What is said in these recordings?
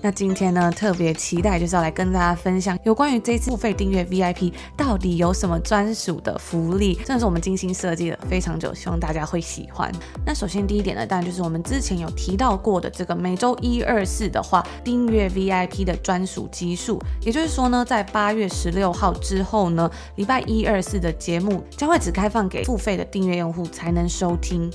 那今天呢，特别期待就是要来跟大家分享有关于这次付费订阅 VIP 到底有什么专属的福利，真的是我们精心设计了非常久，希望大家会喜欢。那首先第一点呢，当然就是我们之前有提到过的这个每周一、二、四的话，订阅 VIP 的专属基数，也就是说呢，在八月十六号之后呢，礼拜一、二、四的节目将会只开放给付费的订阅用户才能收听。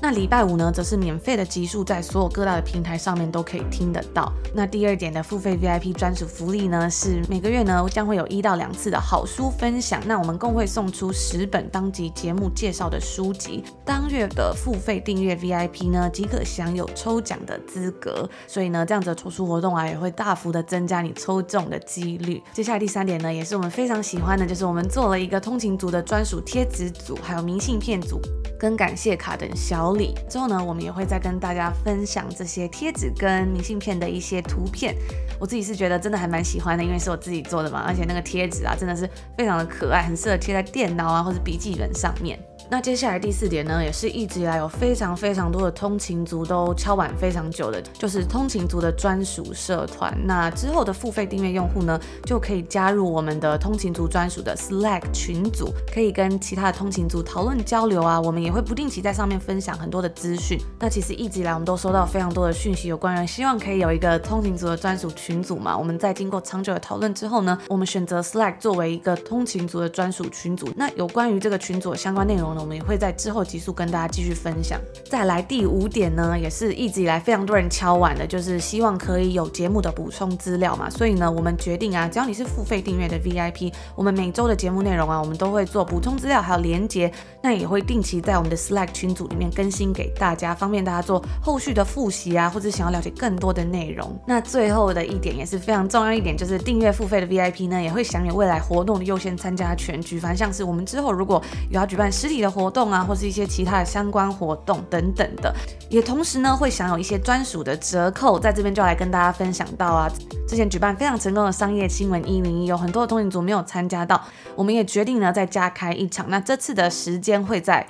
那礼拜五呢，则是免费的集数，在所有各大的平台上面都可以听得到。那第二点的付费 VIP 专属福利呢，是每个月呢将会有一到两次的好书分享。那我们共会送出十本当集节目介绍的书籍。当月的付费订阅 VIP 呢，即可享有抽奖的资格。所以呢，这样子的抽书活动啊，也会大幅的增加你抽中的几率。接下来第三点呢，也是我们非常喜欢的，就是我们做了一个通勤族的专属贴纸组，还有明信片组。跟感谢卡等小礼之后呢，我们也会再跟大家分享这些贴纸跟明信片的一些图片。我自己是觉得真的还蛮喜欢的，因为是我自己做的嘛，而且那个贴纸啊，真的是非常的可爱，很适合贴在电脑啊或者笔记本上面。那接下来第四点呢，也是一直以来有非常非常多的通勤族都敲碗非常久的，就是通勤族的专属社团。那之后的付费订阅用户呢，就可以加入我们的通勤族专属的 Slack 群组，可以跟其他的通勤族讨论交流啊。我们也会不定期在上面分享很多的资讯。那其实一直以来我们都收到非常多的讯息，有关于希望可以有一个通勤族的专属群组嘛。我们在经过长久的讨论之后呢，我们选择 Slack 作为一个通勤族的专属群组。那有关于这个群组的相关内容我们也会在之后集数跟大家继续分享。再来第五点呢，也是一直以来非常多人敲碗的，就是希望可以有节目的补充资料嘛。所以呢，我们决定啊，只要你是付费订阅的 VIP，我们每周的节目内容啊，我们都会做补充资料还有连接，那也会定期在我们的 Slack 群组里面更新给大家，方便大家做后续的复习啊，或者想要了解更多的内容。那最后的一点也是非常重要一点，就是订阅付费的 VIP 呢，也会享有未来活动的优先参加权。举凡像是我们之后如果有要举办实体的活动，啊，或是一些其他的相关活动等等的，也同时呢会享有一些专属的折扣，在这边就来跟大家分享到啊，之前举办非常成功的商业新闻一零一，有很多的通勤族没有参加到，我们也决定呢再加开一场，那这次的时间会在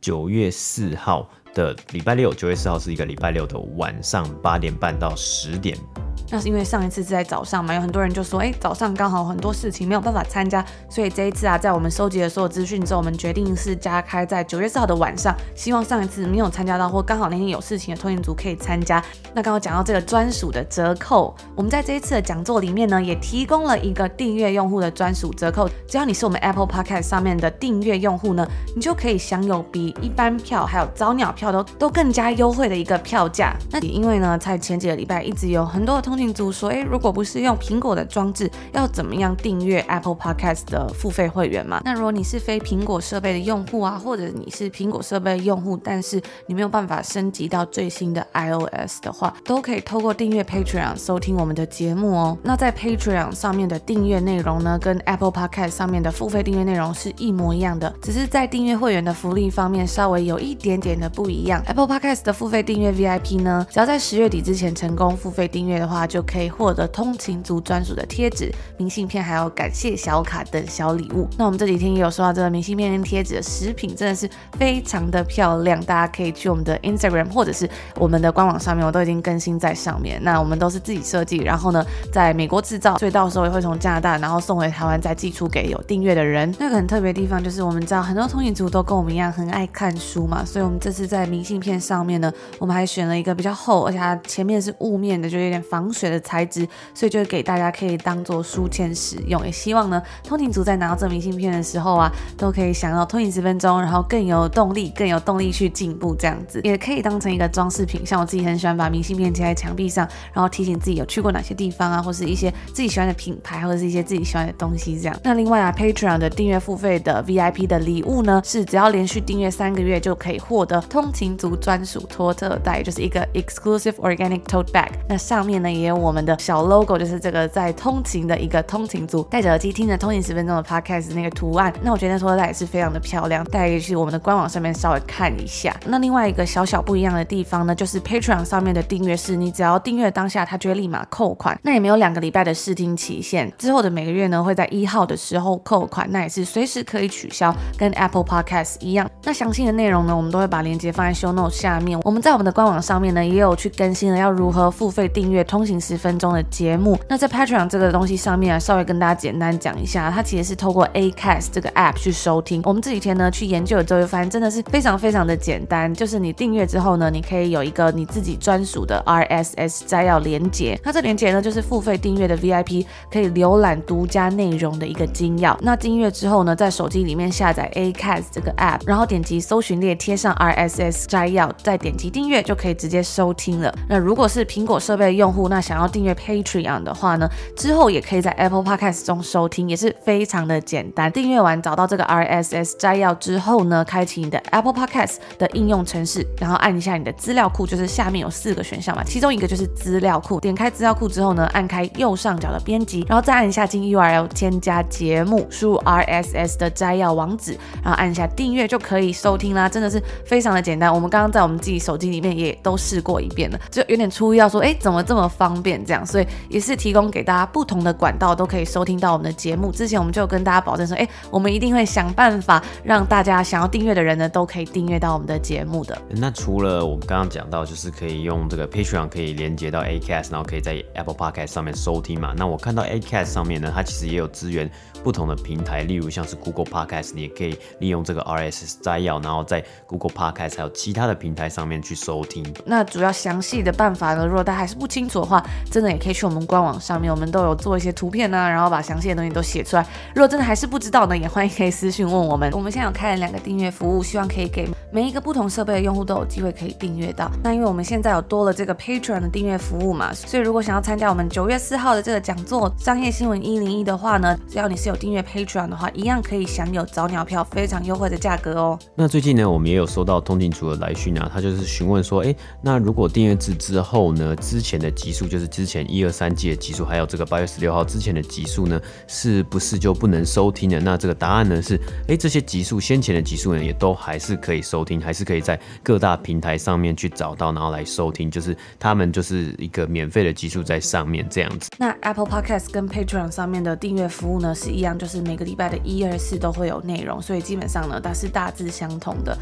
九月四号的礼拜六，九月四号是一个礼拜六的晚上八点半到十点。那是因为上一次是在早上嘛，有很多人就说，哎，早上刚好很多事情没有办法参加，所以这一次啊，在我们收集了所有资讯之后，我们决定是加开在九月四号的晚上，希望上一次没有参加到或刚好那天有事情的通勤族可以参加。那刚刚讲到这个专属的折扣，我们在这一次的讲座里面呢，也提供了一个订阅用户的专属折扣，只要你是我们 Apple Podcast 上面的订阅用户呢，你就可以享有比一般票还有早鸟票都都更加优惠的一个票价。那因为呢，在前几个礼拜一直有很多的通勤族说，诶，如果不是用苹果的装置，要怎么样订阅 Apple Podcast 的付费会员嘛？那如果你是非苹果设备的用户啊，或者你是苹果设备用户，但是你没有办法升级到最新的 iOS 的话，都可以透过订阅 Patreon 收听我们的节目哦。那在 Patreon 上面的订阅内容呢，跟 Apple Podcast 上面的付费订阅内容是一模一样的，只是在订阅会员的福利方面稍微有一点点的不一样。Apple Podcast 的付费订阅 VIP 呢，只要在十月底之前成功付费订阅的话，就可以获得通勤族专属的贴纸、明信片，还有感谢小卡等小礼物。那我们这几天也有收到这个明信片跟贴纸的食品，真的是非常的漂亮。大家可以去我们的 Instagram 或者是我们的官网上面，我都已经更新在上面。那我们都是自己设计，然后呢，在美国制造，所以到时候也会从加拿大，然后送回台湾，再寄出给有订阅的人。那个很特别的地方就是，我们知道很多通勤族都跟我们一样很爱看书嘛，所以我们这次在明信片上面呢，我们还选了一个比较厚，而且它前面是雾面的，就有点防水水的材质。所以就给大家可以当做书签使用，也希望呢，通勤族在拿到这明信片的时候啊，都可以想要通勤十分钟，然后更有动力，更有动力去进步这样子，也可以当成一个装饰品。像我自己很喜欢把明信片贴在墙壁上，然后提醒自己有去过哪些地方啊，或是一些自己喜欢的品牌，或者是一些自己喜欢的东西这样。那另外啊，Patreon 的订阅付费的 VIP 的礼物呢，是只要连续订阅三个月就可以获得通勤族专属托特袋，就是一个 exclusive organic tote bag。那上面呢也有我们的小 logo。就是这个在通勤的一个通勤族戴着耳机听着通勤十分钟的 podcast 那个图案，那我觉得说它也是非常的漂亮，大家可以去我们的官网上面稍微看一下。那另外一个小小不一样的地方呢，就是 Patreon 上面的订阅是，你只要订阅当下，它就会立马扣款，那也没有两个礼拜的试听期限，之后的每个月呢会在一号的时候扣款，那也是随时可以取消，跟 Apple Podcast 一样。那详细的内容呢，我们都会把链接放在 Show note 下面。我们在我们的官网上面呢，也有去更新了要如何付费订阅通行十分钟的节目。那在 Patreon 这个东西上面啊，稍微跟大家简单讲一下，它其实是透过 Acast 这个 App 去收听。我们这几天呢去研究了之后，就发现真的是非常非常的简单，就是你订阅之后呢，你可以有一个你自己专属的 RSS 摘要连接。那这连接呢，就是付费订阅的 VIP 可以浏览独家内容的一个精要。那订阅之后呢，在手机里面下载 Acast 这个 App，然后点击搜寻列贴上 RSS 摘要，再点击订阅就可以直接收听了。那如果是苹果设备的用户，那想要订阅 Patreon 的话呢，之后也可以在 Apple Podcast 中收听，也是非常的简单。订阅完找到这个 RSS 摘要之后呢，开启你的 Apple Podcast 的应用程式，然后按一下你的资料库，就是下面有四个选项嘛，其中一个就是资料库。点开资料库之后呢，按开右上角的编辑，然后再按一下进 URL 添加节目，输入 RSS 的摘要网址，然后按一下订阅就可以收听啦。真的是非常的简单。我们刚刚在我们自己手机里面也都试过一遍了，就有点出意料说，哎，怎么这么方便这样？所以也是提供给大家不同的管道都可以收听到我们的节目。之前我们就跟大家保证说，哎，我们一定会想办法让大家想要订阅的人呢，都可以订阅到我们的节目的。那除了我们刚刚讲到，就是可以用这个 Patreon 可以连接到 Acast，然后可以在 Apple Podcast 上面收听嘛。那我看到 Acast 上面呢，它其实也有资源不同的平台，例如像是 Google Podcast，你也可以利用这个 RSS 摘要，然后在 Google Podcast 还有其他的平台上面去收听。那主要详细的办法呢，如果大家还是不清楚的话，真的也可以去我们官网上面，我们都有做一些图片呢、啊，然后把详细的东西都写出来。如果真的还是不知道呢，也欢迎可以私信问我们。我们现在有开了两个订阅服务，希望可以给每一个不同设备的用户都有机会可以订阅到。那因为我们现在有多了这个 Patreon 的订阅服务嘛，所以如果想要参加我们九月四号的这个讲座《商业新闻一零一》的话呢，只要你是有订阅 Patreon 的话，一样可以享有早鸟票非常优惠的价格哦。那最近呢，我们也有收到通勤组的来讯啊，他就是询问说，哎，那如果订阅制之后呢，之前的集数就是之前一二三季的集数，还有这个八月十六号之前的集数呢，是不是就不能收听了？那这个答案呢是，哎，这些集数先前的集数呢，也都还是可以收听，还是可以在各大平台上面去找到，然后来收听，就是他们就是一个免费的集数在上面这样子。那 Apple Podcast 跟 Patreon 上面的订阅服务呢是一样，就是每个礼拜的一二四都会有内容，所以基本上呢，它是大致相同的。